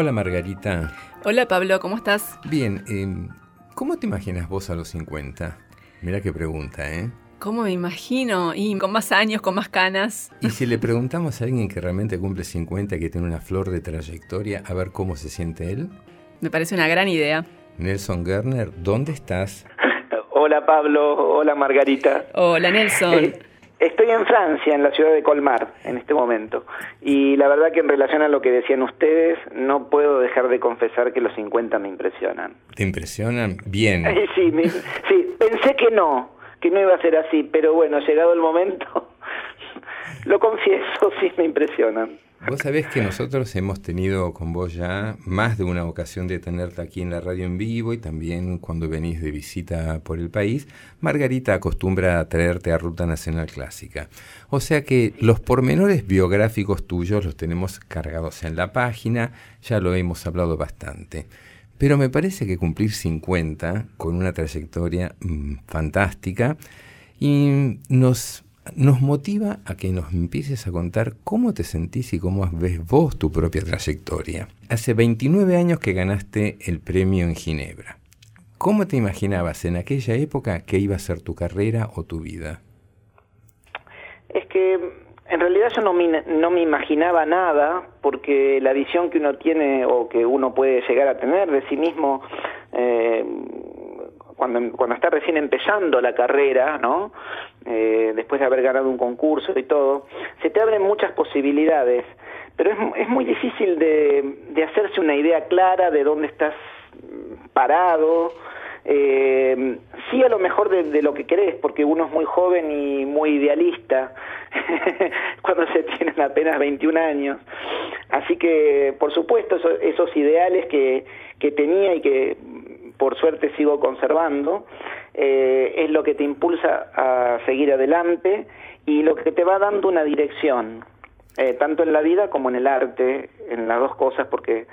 Hola Margarita. Hola Pablo, ¿cómo estás? Bien, eh, ¿cómo te imaginas vos a los 50? Mira qué pregunta, ¿eh? ¿Cómo me imagino? Y con más años, con más canas. Y si le preguntamos a alguien que realmente cumple 50, que tiene una flor de trayectoria, a ver cómo se siente él. Me parece una gran idea. Nelson Gerner, ¿dónde estás? Hola Pablo, hola Margarita. Hola Nelson. Eh, estoy en Francia, en la ciudad de Colmar, en este momento. Y la verdad que en relación a lo que decían ustedes, no puedo dejar de confesar que los 50 me impresionan. ¿Te impresionan? Bien. sí, me- sí, pensé que no, que no iba a ser así, pero bueno, llegado el momento, lo confieso, sí me impresionan. Vos sabés que nosotros hemos tenido con vos ya más de una ocasión de tenerte aquí en la radio en vivo y también cuando venís de visita por el país, Margarita acostumbra a traerte a Ruta Nacional Clásica. O sea que los pormenores biográficos tuyos los tenemos cargados en la página, ya lo hemos hablado bastante. Pero me parece que cumplir 50 con una trayectoria mm, fantástica y nos, nos motiva a que nos empieces a contar cómo te sentís y cómo ves vos tu propia trayectoria. Hace 29 años que ganaste el premio en Ginebra. ¿Cómo te imaginabas en aquella época que iba a ser tu carrera o tu vida? Es que en realidad yo no me, no me imaginaba nada porque la visión que uno tiene o que uno puede llegar a tener de sí mismo eh, cuando, cuando está recién empezando la carrera, ¿no? Eh, después de haber ganado un concurso y todo, se te abren muchas posibilidades, pero es, es muy difícil de, de hacerse una idea clara de dónde estás parado, eh, sí a lo mejor de, de, lo que querés, porque uno es muy joven y muy idealista cuando se tienen apenas 21 años. Así que, por supuesto, eso, esos ideales que, que tenía y que por suerte sigo conservando, eh, es lo que te impulsa a seguir adelante y lo que te va dando una dirección, eh, tanto en la vida como en el arte, en las dos cosas, porque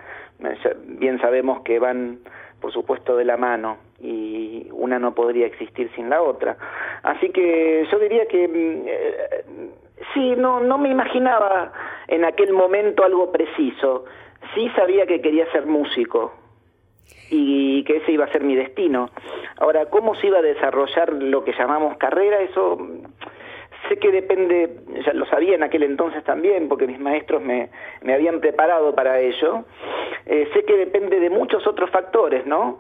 bien sabemos que van por supuesto de la mano y una no podría existir sin la otra. Así que yo diría que eh, sí, no, no me imaginaba en aquel momento algo preciso. Sí sabía que quería ser músico y que ese iba a ser mi destino. Ahora, ¿cómo se iba a desarrollar lo que llamamos carrera? Eso sé que depende, ya lo sabía en aquel entonces también, porque mis maestros me, me habían preparado para ello, eh, sé que depende de muchos otros factores, ¿no?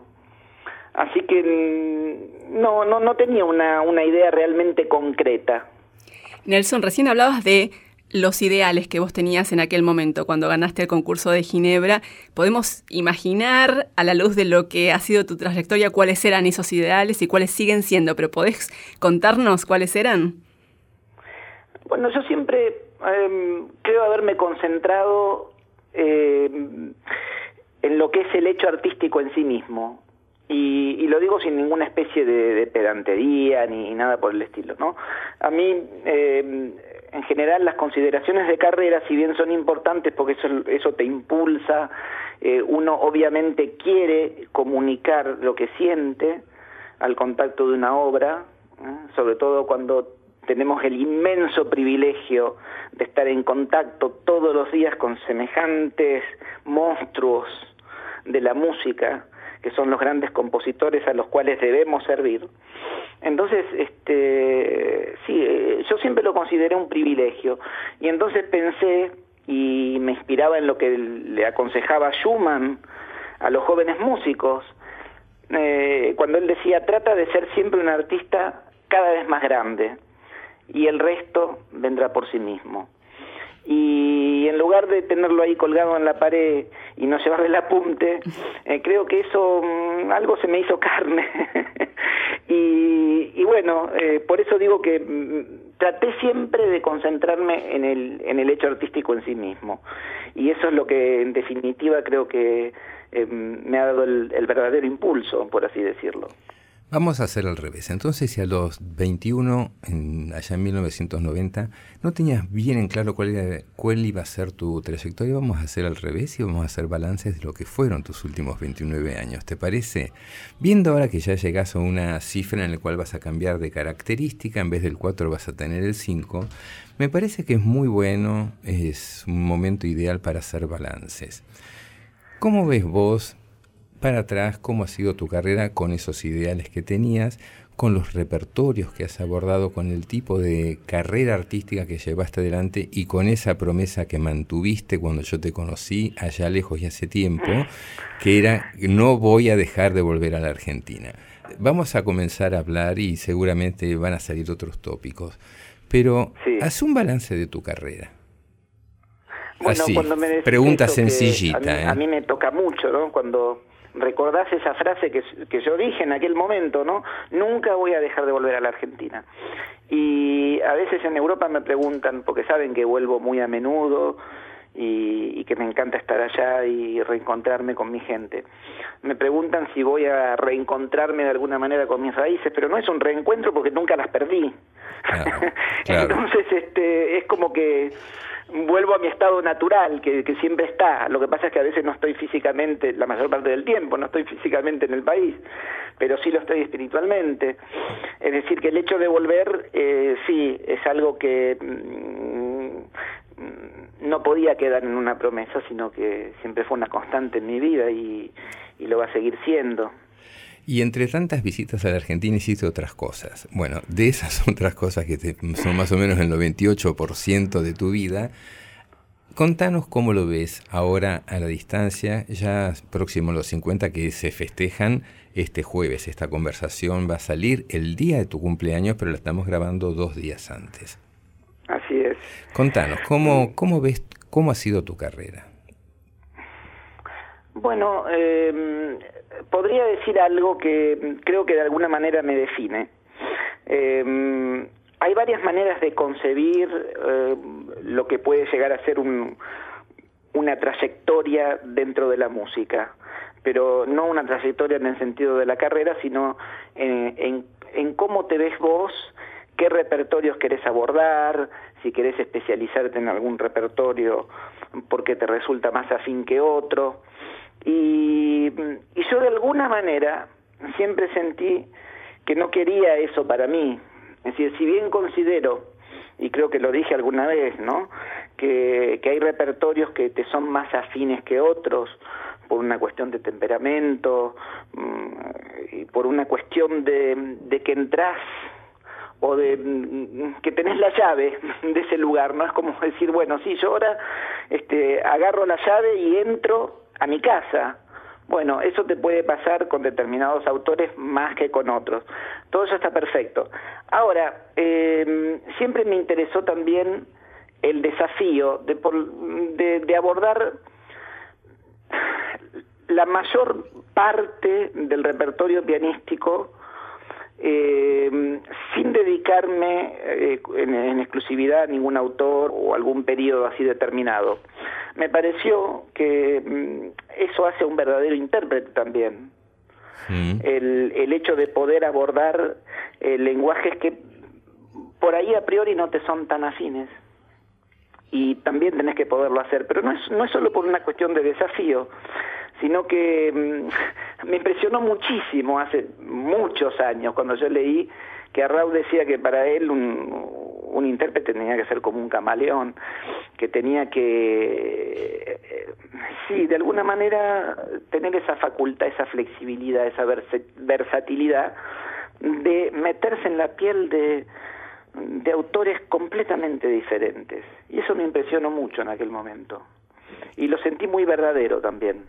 Así que no, no, no tenía una, una idea realmente concreta. Nelson, recién hablabas de los ideales que vos tenías en aquel momento cuando ganaste el concurso de Ginebra. ¿Podemos imaginar a la luz de lo que ha sido tu trayectoria cuáles eran esos ideales y cuáles siguen siendo? ¿Pero podés contarnos cuáles eran? Bueno, yo siempre eh, creo haberme concentrado eh, en lo que es el hecho artístico en sí mismo. Y, lo digo sin ninguna especie de, de, pedantería ni nada por el estilo, ¿no? A mí, eh, en general, las consideraciones de carrera, si bien son importantes porque eso, eso te impulsa, eh, uno obviamente quiere comunicar lo que siente al contacto de una obra, ¿eh? sobre todo cuando tenemos el inmenso privilegio de estar en contacto todos los días con semejantes monstruos de la música, que son los grandes compositores a los cuales debemos servir. Entonces, este, sí, yo siempre lo consideré un privilegio. Y entonces pensé y me inspiraba en lo que le aconsejaba Schumann a los jóvenes músicos, eh, cuando él decía, trata de ser siempre un artista cada vez más grande y el resto vendrá por sí mismo. Y en lugar de tenerlo ahí colgado en la pared y no llevarle el apunte, eh, creo que eso mmm, algo se me hizo carne. y, y, bueno, eh, por eso digo que mmm, traté siempre de concentrarme en el, en el hecho artístico en sí mismo. Y eso es lo que en definitiva creo que eh, me ha dado el, el verdadero impulso, por así decirlo. Vamos a hacer al revés. Entonces, si a los 21, en, allá en 1990, no tenías bien en claro cuál, cuál iba a ser tu trayectoria, vamos a hacer al revés y vamos a hacer balances de lo que fueron tus últimos 29 años. ¿Te parece? Viendo ahora que ya llegas a una cifra en la cual vas a cambiar de característica, en vez del 4 vas a tener el 5, me parece que es muy bueno, es un momento ideal para hacer balances. ¿Cómo ves vos para atrás cómo ha sido tu carrera con esos ideales que tenías, con los repertorios que has abordado, con el tipo de carrera artística que llevaste adelante y con esa promesa que mantuviste cuando yo te conocí allá lejos y hace tiempo, que era no voy a dejar de volver a la Argentina. Vamos a comenzar a hablar y seguramente van a salir otros tópicos, pero haz un balance de tu carrera. Bueno, cuando me pregunta sencillita. A mí, ¿eh? a mí, me toca mucho, ¿no? Cuando recordás esa frase que, que yo dije en aquel momento, ¿no? Nunca voy a dejar de volver a la Argentina. Y a veces en Europa me preguntan, porque saben que vuelvo muy a menudo y, y, que me encanta estar allá y reencontrarme con mi gente. Me preguntan si voy a reencontrarme de alguna manera con mis raíces, pero no es un reencuentro porque nunca las perdí. Entonces, este, es como que vuelvo a mi estado natural, que, siempre está. Lo que pasa es que a veces no estoy físicamente, la mayor parte del tiempo, no estoy físicamente en el país, pero sí lo estoy espiritualmente. Es decir, que el hecho de volver, eh, sí, es algo que mm, no podía quedar en una promesa, sino que siempre fue una constante en mi vida y, y lo va a seguir siendo. Y entre tantas visitas a la Argentina hiciste otras cosas. Bueno, de esas otras cosas que son más o menos el 98% de tu vida, contanos cómo lo ves ahora a la distancia, ya próximo a los 50 que se festejan este jueves. Esta conversación va a salir el día de tu cumpleaños, pero la estamos grabando dos días antes. Así es. Contanos, ¿cómo, cómo ves, cómo ha sido tu carrera? Bueno, eh, podría decir algo que creo que de alguna manera me define. Eh, hay varias maneras de concebir eh, lo que puede llegar a ser un, una trayectoria dentro de la música, pero no una trayectoria en el sentido de la carrera, sino en, en, en cómo te ves vos, qué repertorios querés abordar, si querés especializarte en algún repertorio porque te resulta más afín que otro. Y, y yo de alguna manera siempre sentí que no quería eso para mí. Es decir, si bien considero, y creo que lo dije alguna vez, ¿no? Que, que hay repertorios que te son más afines que otros, por una cuestión de temperamento, mm, y por una cuestión de, de que entras o de mm, que tenés la llave de ese lugar, ¿no? Es como decir, bueno, sí, yo ahora este, agarro la llave y entro a mi casa. Bueno, eso te puede pasar con determinados autores más que con otros. Todo eso está perfecto. Ahora, eh, siempre me interesó también el desafío de, de, de abordar la mayor parte del repertorio pianístico eh, sin dedicarme eh, en, exclusividad a ningún autor o algún periodo así determinado. Me pareció que mm, eso hace un verdadero intérprete también. Mm. El, el hecho de poder abordar eh, lenguajes que por ahí a priori no te son tan afines y también tenés que poderlo hacer, pero no es, no es solo por una cuestión de desafío, sino que mm, me impresionó muchísimo hace muchos años cuando yo leí que Arrau decía que para él un, un intérprete tenía que ser como un camaleón, que tenía que, eh, sí, de alguna manera tener esa facultad, esa flexibilidad, esa versatilidad de meterse en la piel de, de autores completamente diferentes. Y eso me impresionó mucho en aquel momento. Y lo sentí muy verdadero también.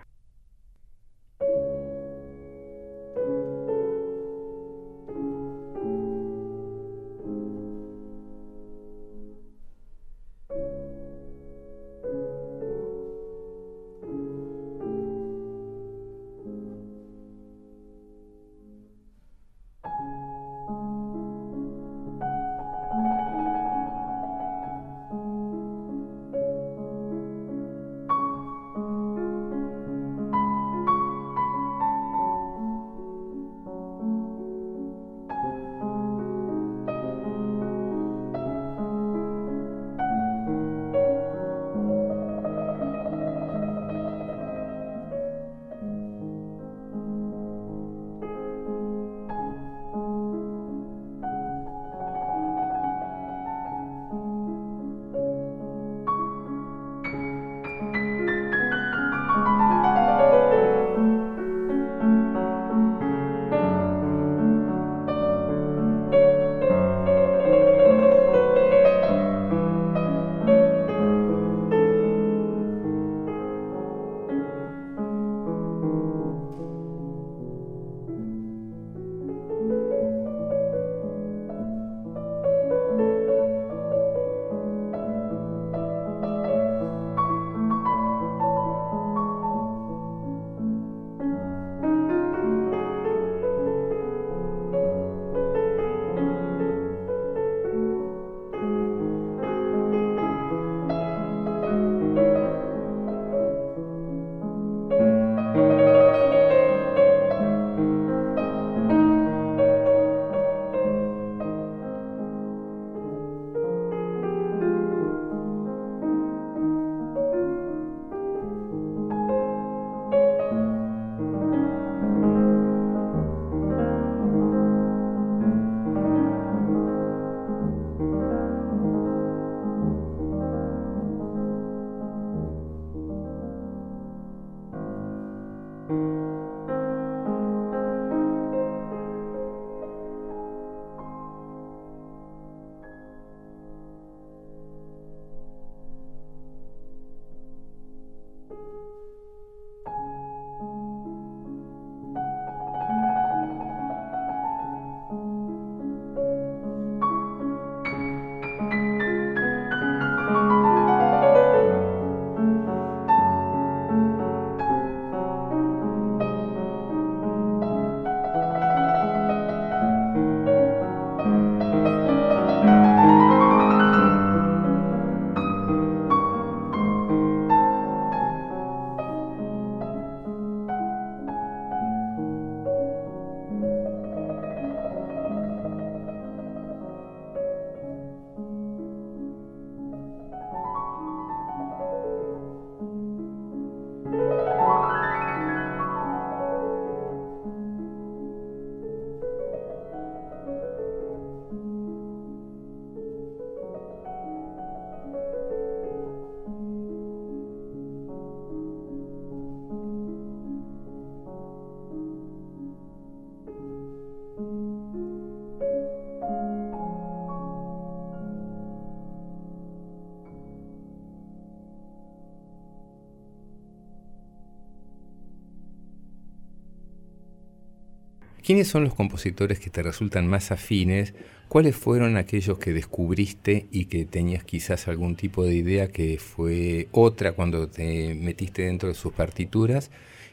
¿Quiénes son los compositores que te resultan más afines? ¿Cuáles fueron aquellos que descubriste y que tenías quizás algún tipo de idea que fue otra cuando te metiste dentro de sus partituras?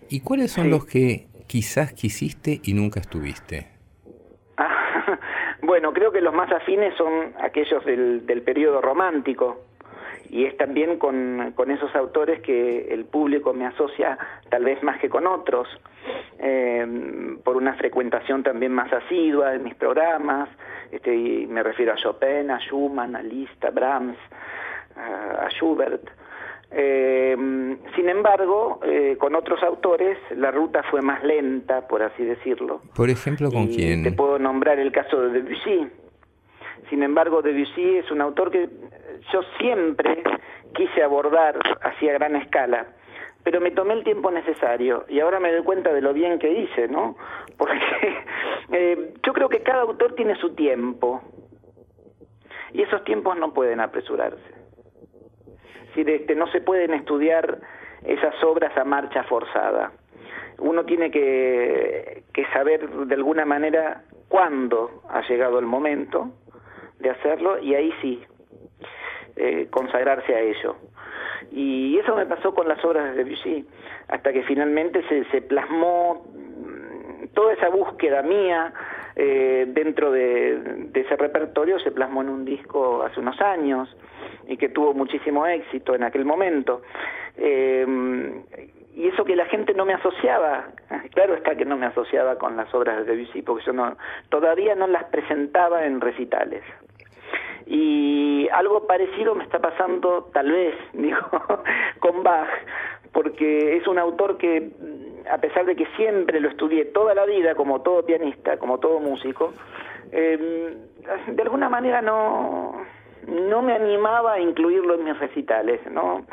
¿Y cuáles son los que quizás quisiste y nunca estuviste? bueno, creo que los más afines son aquellos del, del periodo romántico y es también con, con, esos autores que el público me asocia tal vez más que con otros, eh, por una frecuentación también más asidua de mis programas, este, y me refiero a Chopin, a Schumann, a Liszt, a Brahms, a, Schubert. Eh, sin embargo, eh, con otros autores la ruta fue más lenta, por así decirlo. Por ejemplo, ¿con quién? Te puedo nombrar el caso de Debussy. Sin embargo, Debussy es un autor que yo siempre quise abordar hacia gran escala, pero me tomé el tiempo necesario y ahora me doy cuenta de lo bien que hice, ¿no? Porque eh, yo creo que cada autor tiene su tiempo y esos tiempos no pueden apresurarse. Si este, no se pueden estudiar esas obras a marcha forzada. Uno tiene que, que saber de alguna manera cuándo ha llegado el momento de hacerlo y ahí sí, eh, consagrarse a ello. Y eso me pasó con las obras de Debussy, hasta que finalmente se, se plasmó mm, toda esa búsqueda mía eh, dentro de, ese repertorio, se plasmó en un disco hace unos años y que tuvo muchísimo éxito en aquel momento. Eh, y eso que la gente no me asociaba, claro está que no me asociaba con las obras de Debussy, porque yo no, todavía no las presentaba en recitales. Y algo parecido me está pasando, tal vez, digo, con Bach, porque es un autor que, a pesar de que siempre lo estudié toda la vida, como todo pianista, como todo músico, eh, de alguna manera no, no me animaba a incluirlo en mis recitales, ¿no?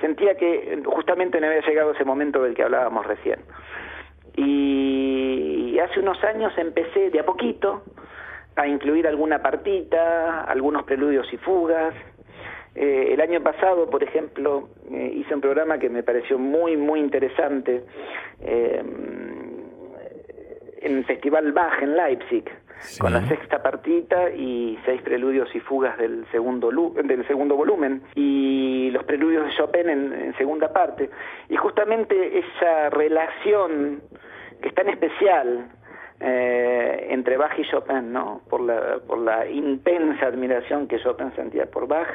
Sentía que justamente no había llegado ese momento del que hablábamos recién. Y hace unos años empecé de a poquito, a incluir alguna partita, algunos preludios y fugas. Eh, el año pasado, por ejemplo, eh, hice un programa que me pareció muy, muy interesante eh, en el Festival Bach en Leipzig, con la sexta partita y seis preludios y fugas del segundo, del segundo volumen, y los preludios de Chopin en, en segunda parte. Y justamente esa relación que es tan especial eh, entre Bach y Chopin, ¿no? Por la, por la intensa admiración que Chopin sentía por Bach,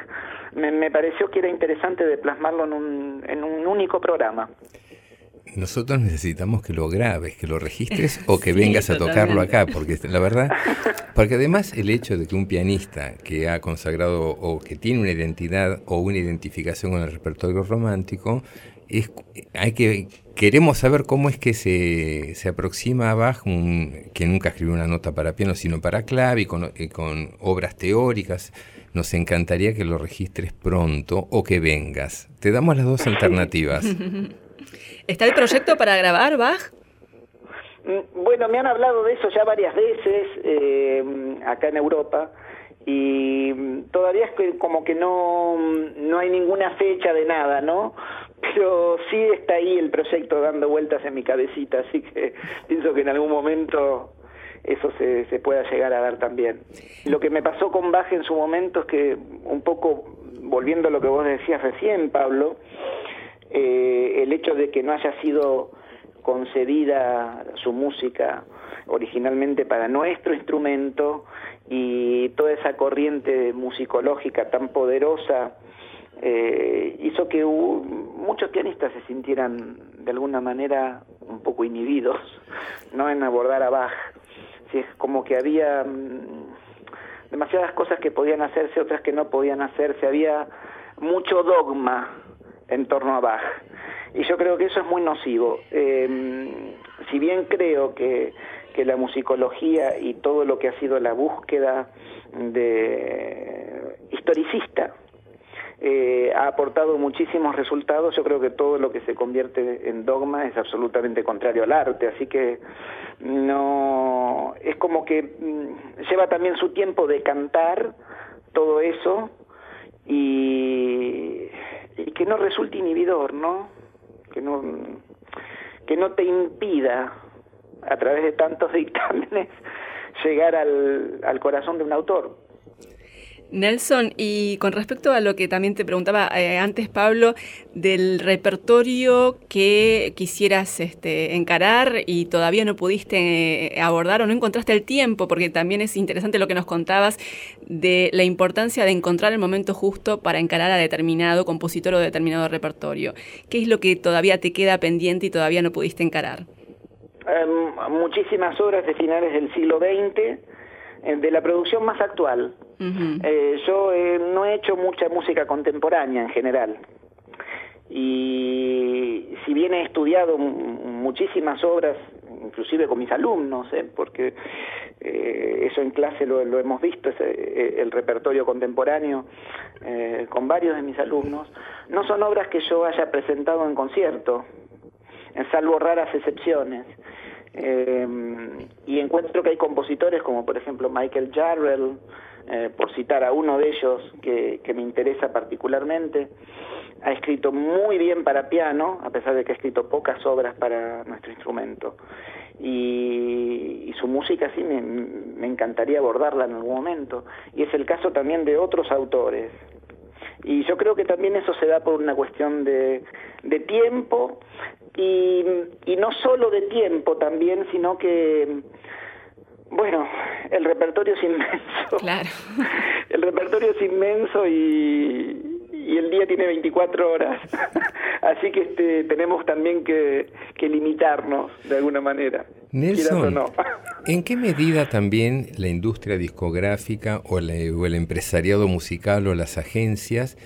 me, me pareció que era interesante de plasmarlo en un, en un único programa. Nosotros necesitamos que lo grabes, que lo registres o que vengas a tocarlo acá, porque la verdad, porque además el hecho de que un pianista que ha consagrado o que tiene una identidad o una identificación con el repertorio romántico, es, hay que queremos saber cómo es que se, se aproxima a Bach, que nunca escribió una nota para piano, sino para clave y con, con, obras teóricas. Nos encantaría que lo registres pronto o que vengas. Te damos las dos alternativas. ¿Está el proyecto para grabar Bach? Mm, bueno, me han hablado de eso ya varias veces eh, acá en Europa y todavía es como que no, no hay ninguna fecha de nada, ¿no? Pero sí está ahí el proyecto dando vueltas en mi cabecita, así que pienso que en algún momento eso se, se pueda llegar a dar también. Lo que me pasó con Baje en su momento es que, un poco volviendo a lo que vos decías recién, Pablo, eh, el hecho de que no haya sido concedida su música originalmente para nuestro instrumento y toda esa corriente musicológica tan poderosa eh, hizo que muchos pianistas se sintieran de alguna manera un poco inhibidos no en abordar a Bach. Si es como que había mm, demasiadas cosas que podían hacerse otras que no podían hacerse había mucho dogma en torno a Bach. Y yo creo que eso es muy nocivo. Eh, si bien creo que que la musicología y todo lo que ha sido la búsqueda de historicista eh, ha aportado muchísimos resultados. Yo creo que todo lo que se convierte en dogma es absolutamente contrario al arte, así que no es como que mm, lleva también su tiempo de cantar todo eso y, y que no resulte inhibidor, ¿no? Que no que no te impida a través de tantos dictámenes, llegar al, corazón de un autor. Nelson, y con respecto a lo que también te preguntaba eh, antes, Pablo, del repertorio que quisieras este, encarar y todavía no pudiste eh, abordar o no encontraste el tiempo, porque también es interesante lo que nos contabas de la importancia de encontrar el momento justo para encarar a determinado compositor o determinado repertorio. ¿Qué es lo que todavía te queda pendiente y todavía no pudiste encarar? Em, muchísimas obras de finales del siglo XX, eh, de la producción más actual, eh, yo eh, no he hecho mucha música contemporánea en general. Y si bien he estudiado muchísimas obras, inclusive con mis alumnos, ¿eh? porque eso en clase lo, hemos visto, el repertorio contemporáneo con varios de mis alumnos, no son obras que yo haya presentado en concierto, salvo raras excepciones. Y encuentro que hay compositores como por ejemplo Michael Jarrell, eh, por citar a uno de ellos que, me interesa particularmente, ha escrito muy bien para piano, a pesar de que ha escrito pocas obras para nuestro instrumento. Y, su música sí me, encantaría abordarla en algún momento. Y es el caso también de otros autores. Y yo creo que también eso se da por una cuestión de, tiempo y, y no solo de tiempo también, sino que bueno, el repertorio es inmenso. Claro. El repertorio es inmenso y, y el día tiene 24 horas. Así que este, tenemos también que, limitarnos de alguna manera. Nelson, ¿en qué medida también la industria discográfica o, o el empresariado musical o las agencias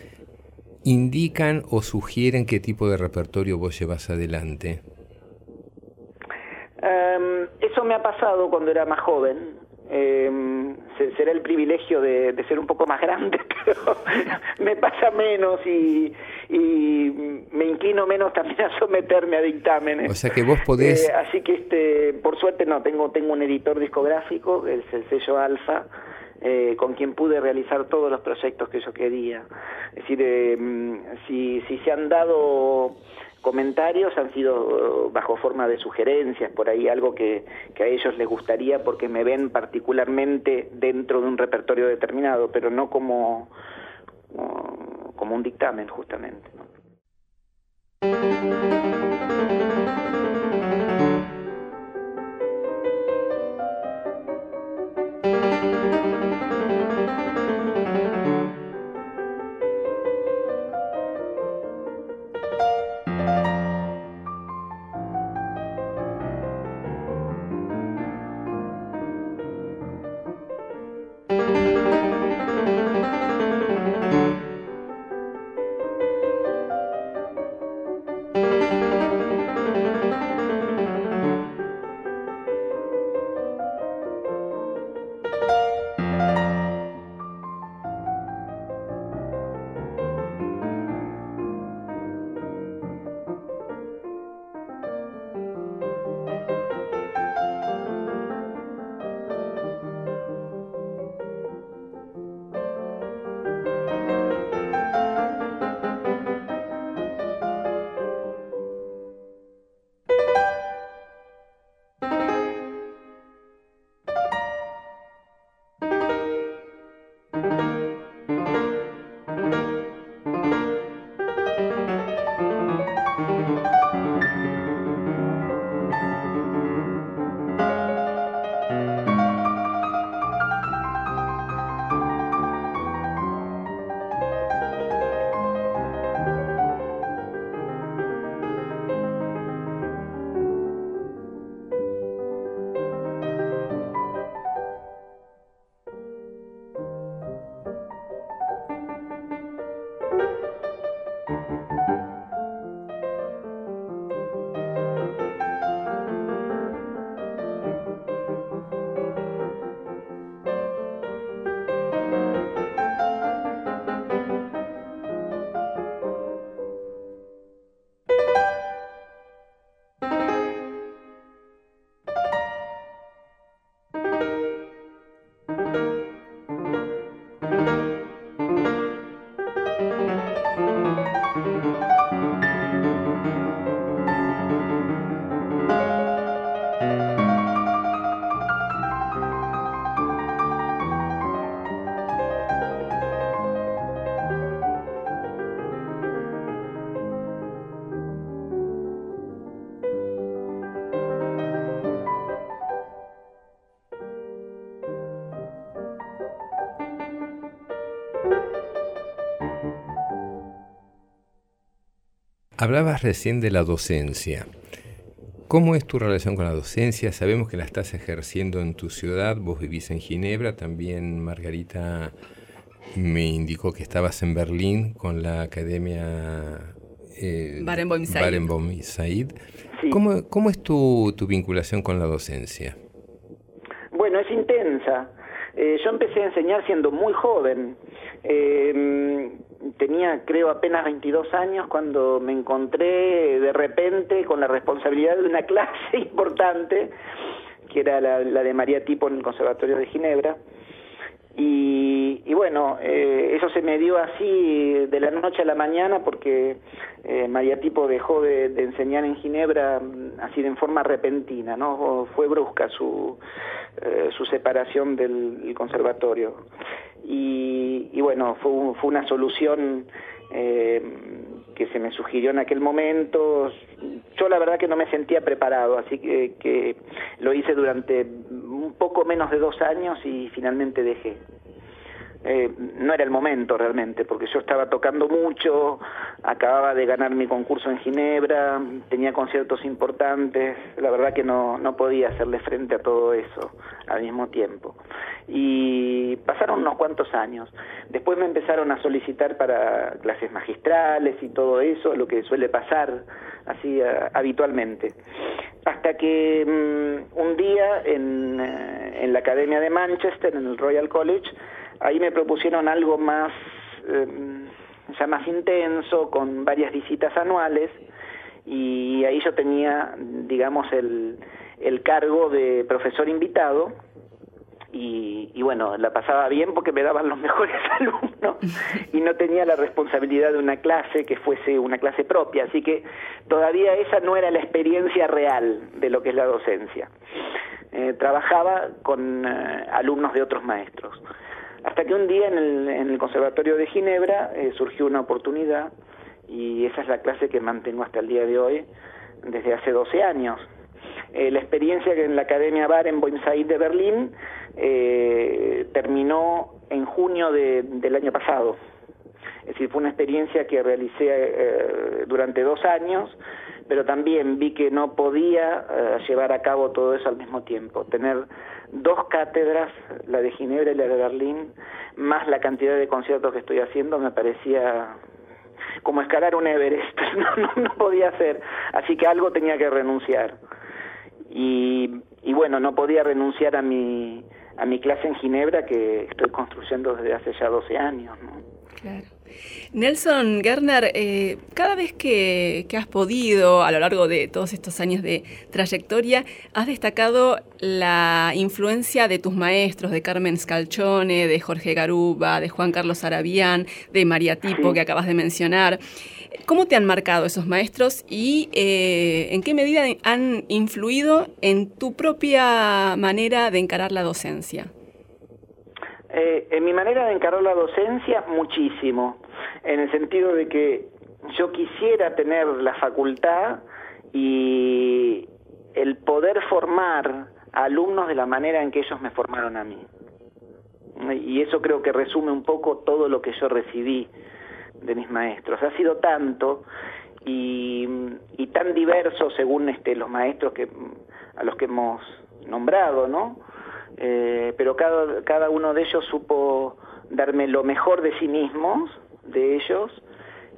indican o sugieren qué tipo de repertorio vos llevas adelante? Em, eso me ha pasado cuando era más joven. Eh, será el privilegio de, ser un poco más grande, pero me pasa menos y, me inclino menos también a someterme a dictámenes. O sea que vos podés... Eh, así que este, por suerte no, tengo, tengo un editor discográfico, es el sello Alfa, eh, con quien pude realizar todos los proyectos que yo quería. Es decir, em, si, si se han dado comentarios han sido uh, bajo forma de sugerencias, por ahí algo que, a ellos les gustaría porque me ven particularmente dentro de un repertorio determinado, pero no como, como un dictamen justamente. Hablabas recién de la docencia. ¿Cómo es tu relación con la docencia? Sabemos que la estás ejerciendo en tu ciudad, vos vivís en Ginebra, también Margarita me indicó que estabas en Berlín con la Academia eh, Barenboim Said. ¿Cómo, ¿Cómo, es tu, tu, vinculación con la docencia? Bueno, es intensa. Eh, yo empecé a enseñar siendo muy joven. Eh, tenía, creo, apenas 22 años cuando me encontré de repente con la responsabilidad de una clase importante, que era la, de María Tipo en el Conservatorio de Ginebra. Y, bueno, eh, eso se me dio así de la noche a la mañana porque eh, María Tipo dejó de, enseñar en Ginebra mm, así de forma repentina, ¿no? Fue brusca su, eh, su separación del, conservatorio. Y, bueno, fue, fue una solución que se me sugirió en aquel momento. Yo la verdad que no me sentía preparado, así que, que lo hice durante un poco menos de dos años y finalmente dejé. Eh, no era el momento realmente, porque yo estaba tocando mucho, acababa de ganar mi concurso en Ginebra, tenía conciertos importantes, la verdad que no, no podía hacerle frente a todo eso al mismo tiempo. Y pasaron unos cuantos años. Después me empezaron a solicitar para clases magistrales y todo eso, lo que suele pasar así habitualmente. Hasta que mm, un día en, eh, en la Academia de Manchester, en el Royal College, Ahí me propusieron algo más, em, ya más intenso, con varias visitas anuales, y ahí yo tenía, digamos, el, el cargo de profesor invitado, y, y, bueno, la pasaba bien porque me daban los mejores alumnos y no tenía la responsabilidad de una clase que fuese una clase propia, así que todavía esa no era la experiencia real de lo que es la docencia. Eh, trabajaba con eh, alumnos de otros maestros. Hasta que un día en el, en el Conservatorio de Ginebra eh, surgió una oportunidad y esa es la clase que mantengo hasta el día de hoy, desde hace 12 años. Eh, la experiencia en la Academia Bar en Said de Berlín eh, terminó en junio de, del año pasado. Es decir, fue una experiencia que realicé eh, durante dos años, pero también vi que no podía eh, llevar a cabo todo eso al mismo tiempo. Tener dos cátedras, la de Ginebra y la de Berlín, más la cantidad de conciertos que estoy haciendo, me parecía como escalar un Everest, no, no, podía hacer, así que algo tenía que renunciar. Y, y bueno, no podía renunciar a mi, a mi clase en Ginebra que estoy construyendo desde hace ya 12 años. ¿no? Claro. Nelson Gerner, eh, cada vez que, has podido, a lo largo de todos estos años de trayectoria, has destacado la influencia de tus maestros, de Carmen Scalchone, de Jorge Garuba, de Juan Carlos Arabián, de María Tipo, que acabas de mencionar. ¿Cómo te han marcado esos maestros y eh, en qué medida han influido en tu propia manera de encarar la docencia? Eh, en mi manera de encarar la docencia, muchísimo, en el sentido de que yo quisiera tener la facultad y el poder formar alumnos de la manera en que ellos me formaron a mí. Y eso creo que resume un poco todo lo que yo recibí de mis maestros. Ha sido tanto y, y tan diverso según este, los maestros que, a los que hemos nombrado, ¿no? Eh, pero cada, cada uno de ellos supo darme lo mejor de sí mismos, de ellos,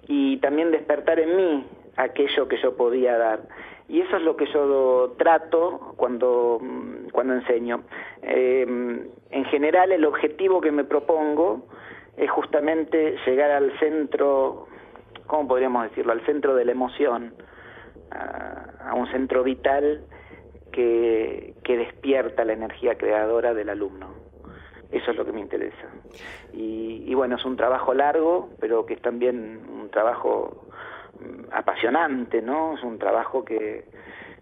y también despertar en mí aquello que yo podía dar. Y eso es lo que yo trato cuando, cuando enseño. Eh, en general el objetivo que me propongo es justamente llegar al centro, ¿cómo podríamos decirlo? Al centro de la emoción, a un centro vital que, despierta la energía creadora del alumno. Eso es lo que me interesa. Y, y, bueno, es un trabajo largo, pero que es también un trabajo mm, apasionante, ¿no? Es un trabajo que,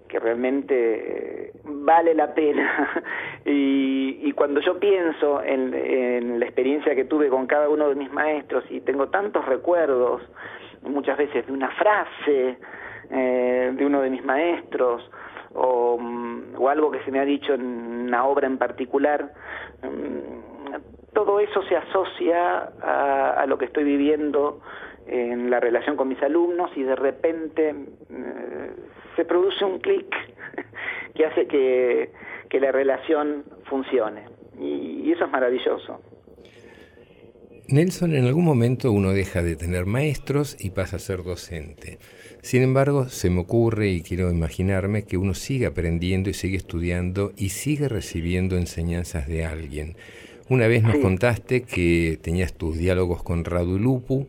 que realmente vale la pena. y, y, cuando yo pienso en, en, la experiencia que tuve con cada uno de mis maestros y tengo tantos recuerdos, muchas veces de una frase eh, de uno de mis maestros, o, mm, o, algo que se me ha dicho en una obra en particular, mm, todo eso se asocia a, a lo que estoy viviendo en la relación con mis alumnos y de repente se produce un clic que hace que, la relación funcione. y eso es maravilloso. Nelson, en algún momento uno deja de tener maestros y pasa a ser docente. Sin embargo, se me ocurre y quiero imaginarme que uno sigue aprendiendo y sigue estudiando y sigue recibiendo enseñanzas de alguien. Una vez nos contaste que tenías tus diálogos con Radu Lupu.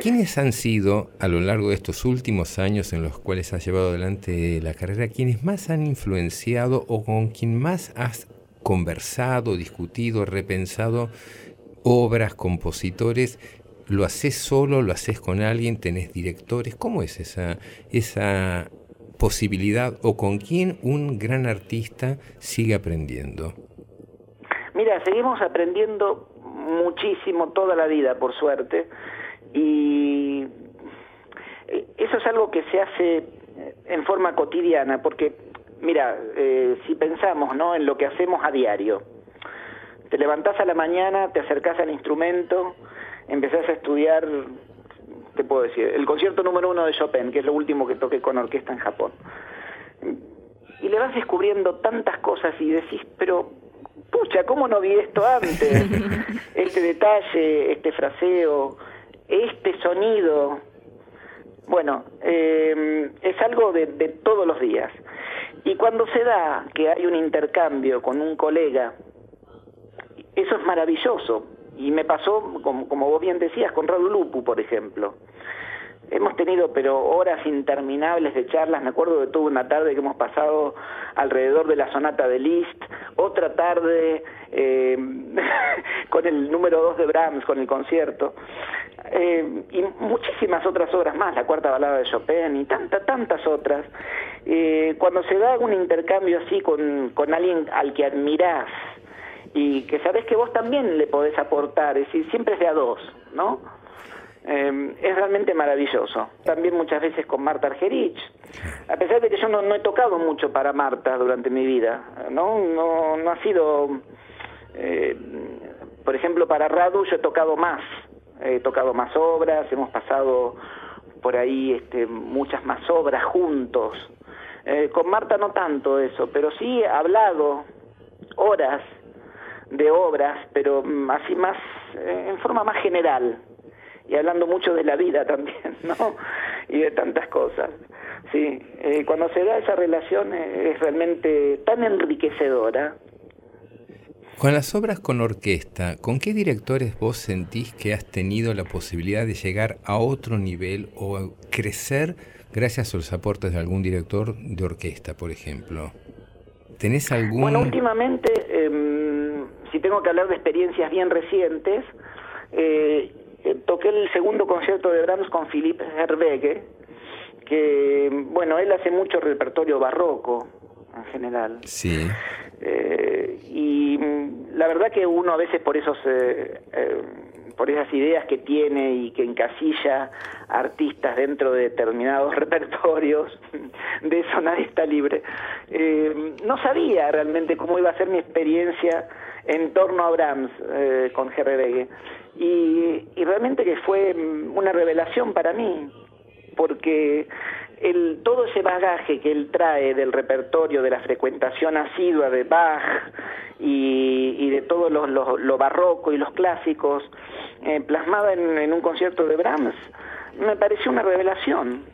¿Quiénes, han sido a lo largo de estos últimos años en los cuales has llevado adelante la carrera, quienes más han influenciado o con quien más has conversado, discutido, repensado obras, compositores, ¿lo haces solo, lo haces con alguien, tenés directores? ¿Cómo es esa, esa posibilidad o con quién un gran artista sigue aprendiendo? Mira, seguimos aprendiendo muchísimo toda la vida, por suerte, y eso es algo que se hace en forma cotidiana, porque, mira, eh, si pensamos ¿no? en lo que hacemos a diario, te levantás a la mañana, te acercás al instrumento, empezás a estudiar, te puedo decir, el concierto número uno de Chopin, que es lo último que toqué con orquesta en Japón. Y le vas descubriendo tantas cosas y decís, pero, pucha, ¿cómo no vi esto antes? este detalle, este fraseo, este sonido. Bueno, eh, es algo de, de todos los días. Y cuando se da que hay un intercambio con un colega, eso es maravilloso. Y me pasó, como, como vos bien decías, con Radu Lupu, por ejemplo. Hemos tenido, pero horas interminables de charlas. Me acuerdo de toda una tarde que hemos pasado alrededor de la sonata de Liszt, otra tarde eh, con el número 2 de Brahms, con el concierto, eh, y muchísimas otras obras más, la cuarta balada de Chopin y tantas, tantas otras. Eh, cuando se da un intercambio así con, con alguien al que admirás, y que sabes que vos también le podés aportar, es decir, siempre es de a dos, ¿no? Eh, es realmente maravilloso. También muchas veces con Marta Argerich, a pesar de que yo no, no he tocado mucho para Marta durante mi vida, ¿no? No, no ha sido, eh, por ejemplo, para Radu yo he tocado más, he tocado más obras, hemos pasado por ahí este, muchas más obras juntos. Eh, con Marta no tanto eso, pero sí he hablado horas de obras, pero mm, así más, eh, en forma más general, y hablando mucho de la vida también, ¿no? Y de tantas cosas. Sí, eh, cuando se da esa relación eh, es realmente tan enriquecedora. Con las obras con orquesta, ¿con qué directores vos sentís que has tenido la posibilidad de llegar a otro nivel o crecer gracias a los aportes de algún director de orquesta, por ejemplo? ¿Tenés algún...? Bueno, últimamente... Em, si tengo que hablar de experiencias bien recientes, eh, eh, toqué el segundo concierto de Brahms con Philippe Herwege, que, bueno, él hace mucho repertorio barroco en general. Sí. Eh, y la verdad que uno a veces por esos por esas ideas que tiene y que encasilla artistas dentro de determinados repertorios, de eso nadie está libre. no sabía realmente cómo iba a ser mi experiencia en torno a Brahms eh, con Herrebegue. Y, y realmente que fue mm, una revelación para mí, porque el, todo ese bagaje que él trae del repertorio, de la frecuentación asidua de Bach y, de todo lo, lo, barroco y los clásicos, eh, plasmada en, en un concierto de Brahms, me pareció una revelación.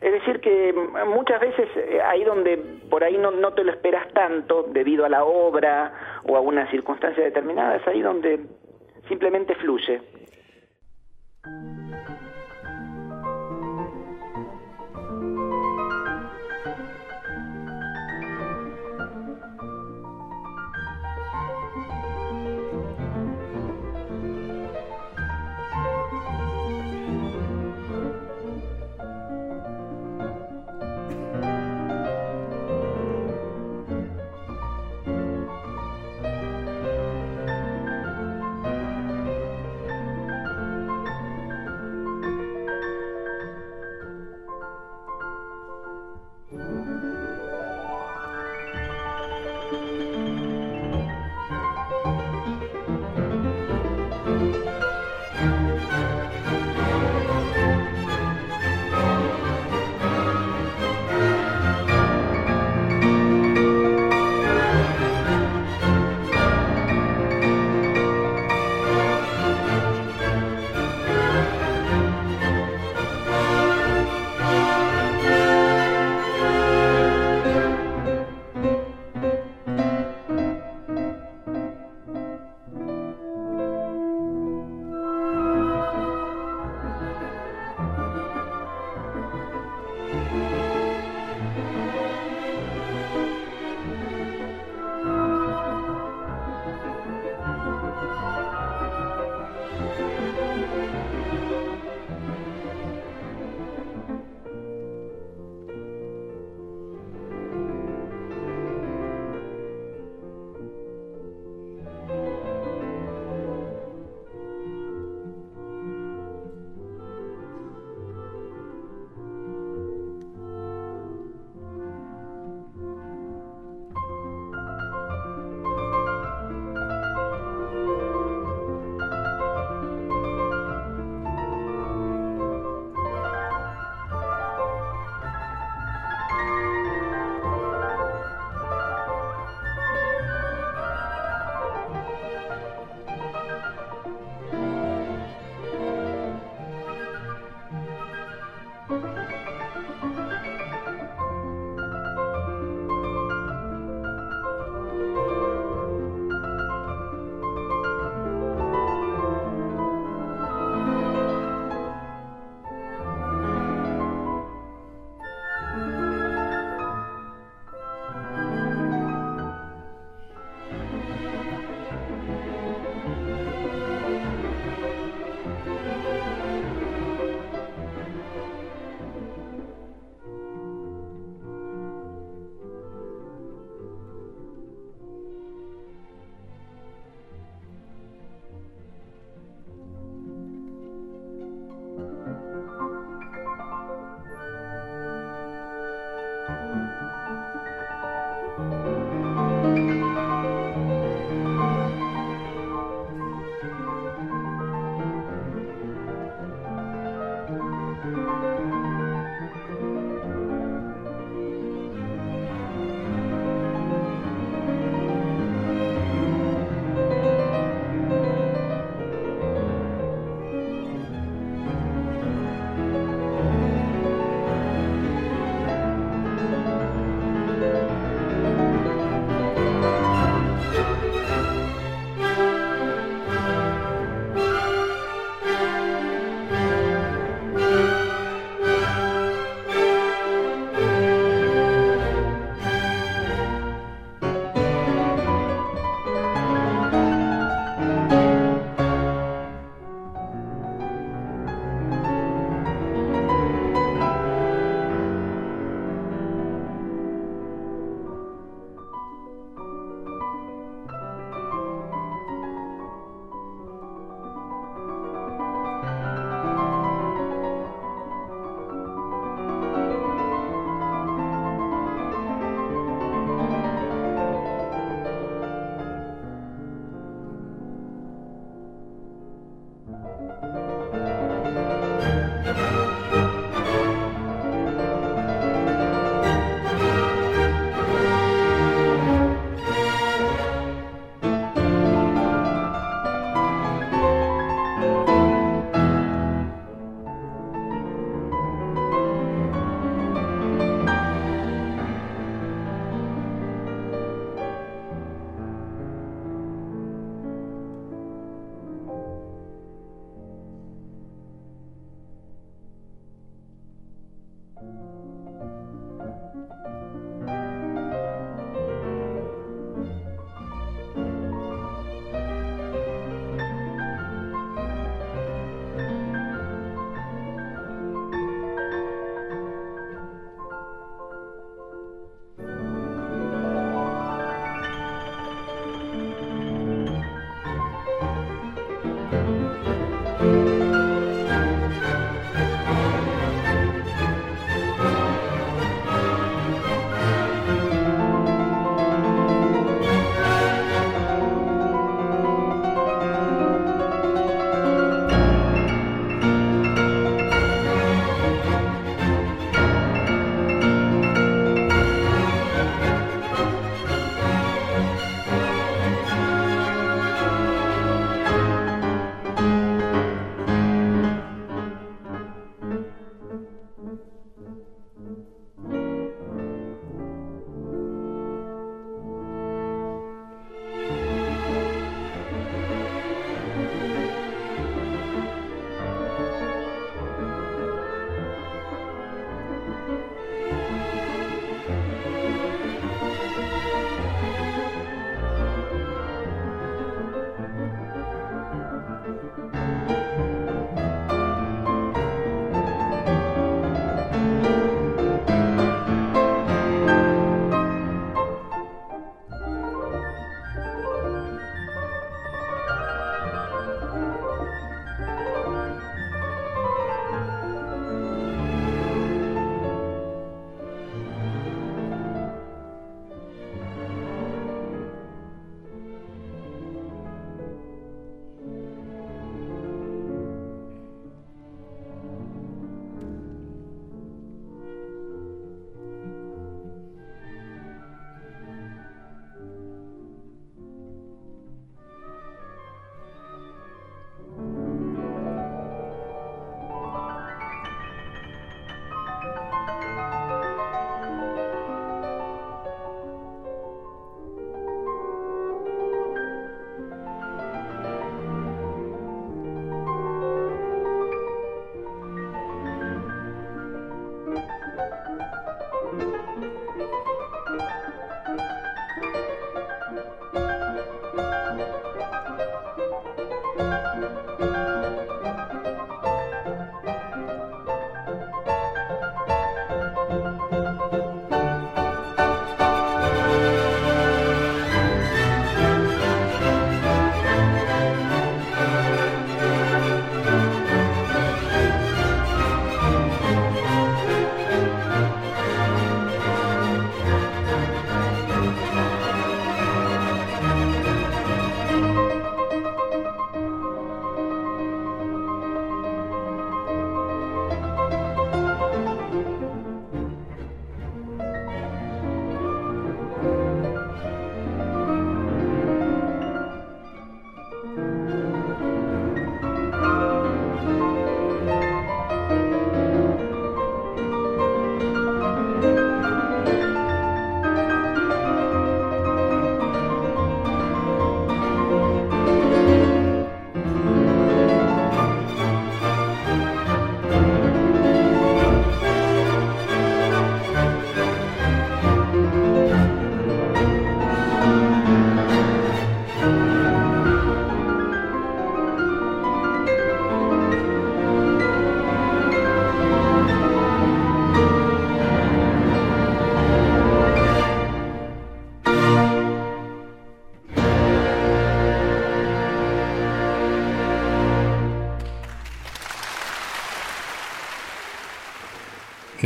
Es decir, que muchas veces eh, ahí donde por ahí no, no te lo esperas tanto debido a la obra o a una circunstancia determinada, es ahí donde simplemente fluye.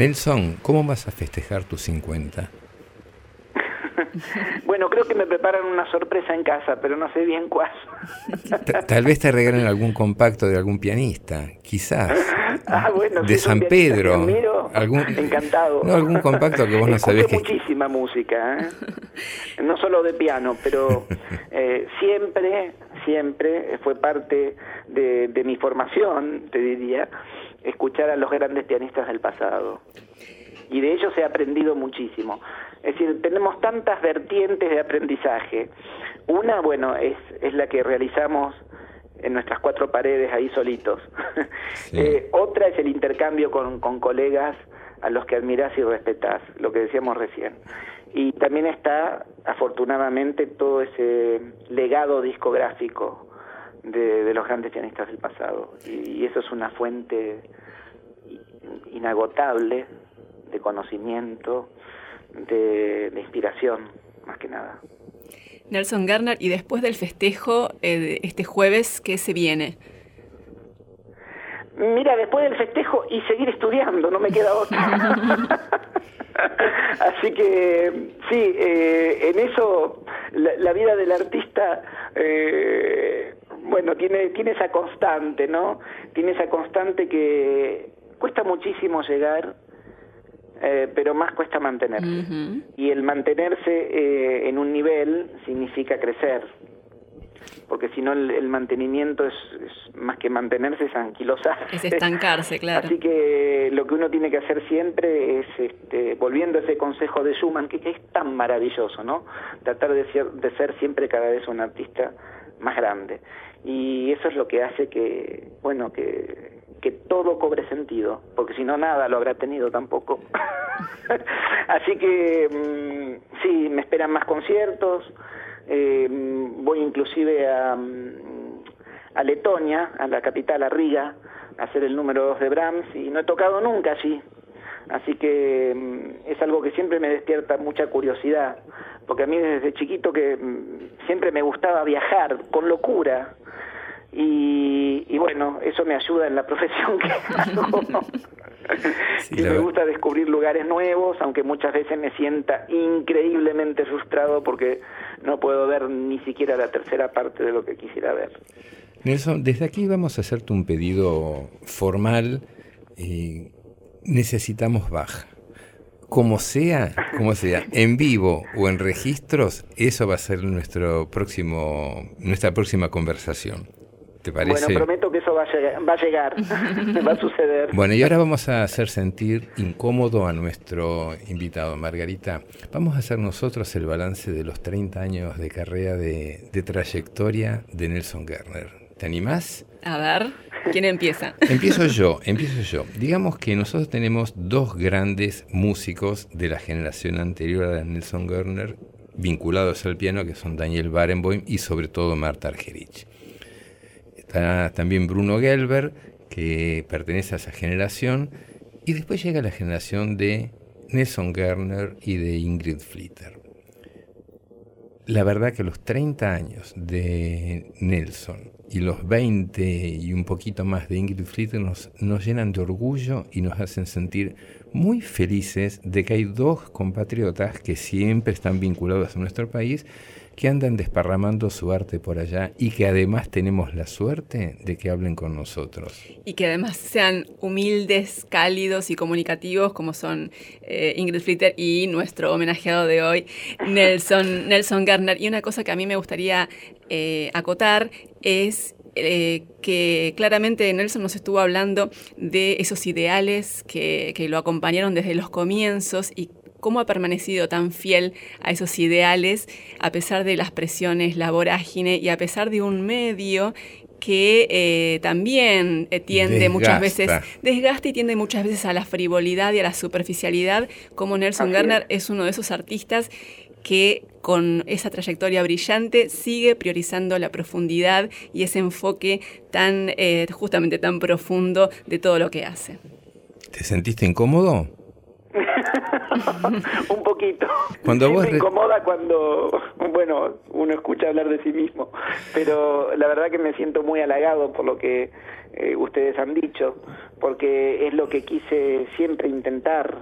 Nelson, ¿cómo vas a festejar tus 50? bueno, creo que me preparan una sorpresa en casa, pero no sé bien cuál. Tal vez te regalen algún compacto de algún pianista, quizás. ah, bueno, de San Pedro. algún, encantado. No, algún compacto que vos no sabés que... muchísima música, ¿eh? no solo de piano, pero eh, siempre, siempre fue parte de, de mi formación, te diría, escuchar a los grandes pianistas del pasado. Y de ellos he aprendido muchísimo. Es decir, tenemos tantas vertientes de aprendizaje. Una, bueno, es, es la que realizamos en nuestras cuatro paredes ahí solitos. Eh, otra es el intercambio con, con colegas a los que admirás y respetás, lo que decíamos recién. Y también está, afortunadamente, todo ese legado discográfico de, los grandes pianistas del pasado. Y, eso es una fuente inagotable de conocimiento, de, inspiración, más que nada. Nelson Garner, y después del festejo, eh, este jueves, ¿qué se viene? Mira, después del festejo y seguir estudiando, no me queda otra. Así que sí, eh, en eso la, vida del artista eh, bueno, tiene, tiene esa constante, ¿no? Tiene esa constante que cuesta muchísimo llegar, eh, pero más cuesta mantener. Y el mantenerse eh, en un nivel significa crecer, porque si no el, mantenimiento es, más que mantenerse, es anquilosar. Es estancarse, claro. Así que lo que uno tiene que hacer siempre es, este, volviendo a ese consejo de Schumann, que, que es tan maravilloso, ¿no? Tratar de ser, de ser siempre cada vez un artista más grande y eso es lo que hace que, bueno, que, que todo cobre sentido, porque si no nada lo habrá tenido tampoco. Así que mm, sí, me esperan más conciertos, eh, voy inclusive a, mm, a Letonia, a la capital, a Riga, a hacer el número 2 de Brahms y no he tocado nunca allí. Así que mm, es algo que siempre me despierta mucha curiosidad, porque a mí desde chiquito que siempre me gustaba viajar con locura, y, bueno, eso me ayuda en la profesión que hago. y me gusta descubrir lugares nuevos, aunque muchas veces me sienta increíblemente frustrado porque no puedo ver ni siquiera la tercera parte de lo que quisiera ver. Nelson, desde aquí vamos a hacerte un pedido formal. Eh, necesitamos baja. Como sea, como sea, en vivo o en registros, eso va a ser nuestro próximo, nuestra próxima conversación. Bueno, prometo que eso va a llegar, va a, llegar, va a suceder. Bueno, y ahora vamos a hacer sentir incómodo a nuestro invitado, Margarita. Vamos a hacer nosotros el balance de los 30 años de carrera de, de trayectoria de Nelson Gerner. ¿Te animás? A ver. ¿Quién empieza? Empiezo yo, empiezo yo. Digamos que nosotros tenemos dos grandes músicos de la generación anterior a Nelson Gerner vinculados al piano, que son Daniel Barenboim y sobre todo Marta Argerich. Está también Bruno Gelber, que pertenece a esa generación, y después llega la generación de Nelson Gerner y de Ingrid Flitter. La verdad que los 30 años de Nelson y los 20 y un poquito más de Ingrid Flitter nos, nos llenan de orgullo y nos hacen sentir muy felices de que hay dos compatriotas que siempre están vinculados a nuestro país que andan desparramando su arte por allá y que además tenemos la suerte de que hablen con nosotros. Y que además sean humildes, cálidos y comunicativos como son eh, Ingrid Flitter y nuestro homenajeado de hoy, Nelson, Nelson Garner. Y una cosa que a mí me gustaría eh, acotar es eh, que claramente Nelson nos estuvo hablando de esos ideales que, que, lo acompañaron desde los comienzos y cómo ha permanecido tan fiel a esos ideales a pesar de las presiones, la vorágine y a pesar de un medio que eh, también eh, tiende muchas veces, desgasta y tiende muchas veces a la frivolidad y a la superficialidad, como Nelson Garner es. uno de esos artistas que con esa trayectoria brillante sigue priorizando la profundidad y ese enfoque tan, eh, justamente tan profundo de todo lo que hace. ¿Te sentiste incómodo? un poquito. Cuando me incomoda cuando, bueno, uno escucha hablar de sí mismo, pero la verdad que me siento muy halagado por lo que eh, ustedes han dicho, porque es lo que quise siempre intentar,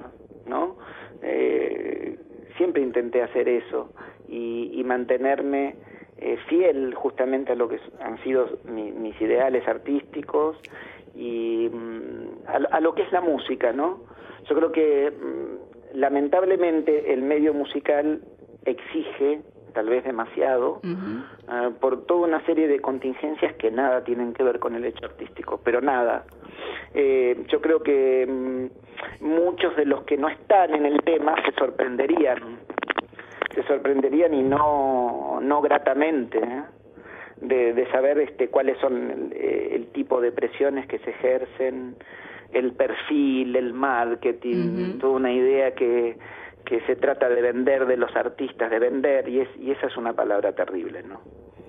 ¿no? Eh, siempre intenté hacer eso y, mantenerme eh, fiel justamente a lo que han sido mis ideales artísticos y mm, a, lo que es la música, ¿no? Yo creo que mm, lamentablemente el medio musical exige tal vez demasiado, ah, por toda una serie de contingencias que nada tienen que ver con el hecho artístico, pero nada. Eh, yo creo que mm, muchos de los que no están en el tema se sorprenderían, se sorprenderían y no, no gratamente. ¿eh? De, saber este cuáles son el, el, tipo de presiones que se ejercen el perfil, el marketing, toda una idea que, que se trata de vender de los artistas, de vender, y, es, y esa es una palabra terrible, ¿no?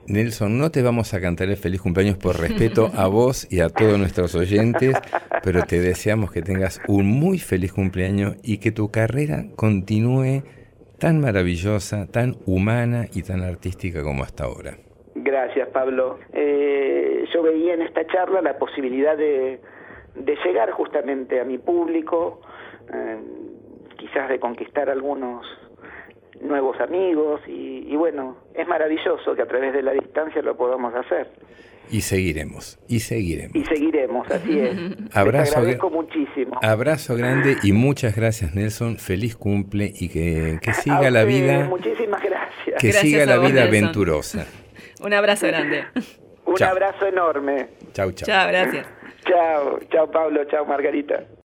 Nelson, no te vamos a cantar el feliz cumpleaños por respeto a vos y a todos nuestros oyentes, pero te deseamos que tengas un muy feliz cumpleaños y que tu carrera continúe tan maravillosa, tan humana y tan artística como hasta ahora. Gracias, Pablo. Eh, yo veía en esta charla la posibilidad de, de llegar justamente a mi público, eh, quizás de conquistar algunos nuevos amigos y, bueno, es maravilloso que a través de la distancia lo podamos hacer. Y seguiremos, y seguiremos. Y seguiremos, así es. Abrazo, agradezco muchísimo. Abrazo grande y muchas gracias Nelson, feliz cumple y que, que siga la vida. Muchísimas gracias. Que siga la vida aventurosa. Un abrazo grande. Un abrazo enorme. Chau, chau. Chao, gracias. Chao, chao Pablo, chao Margarita.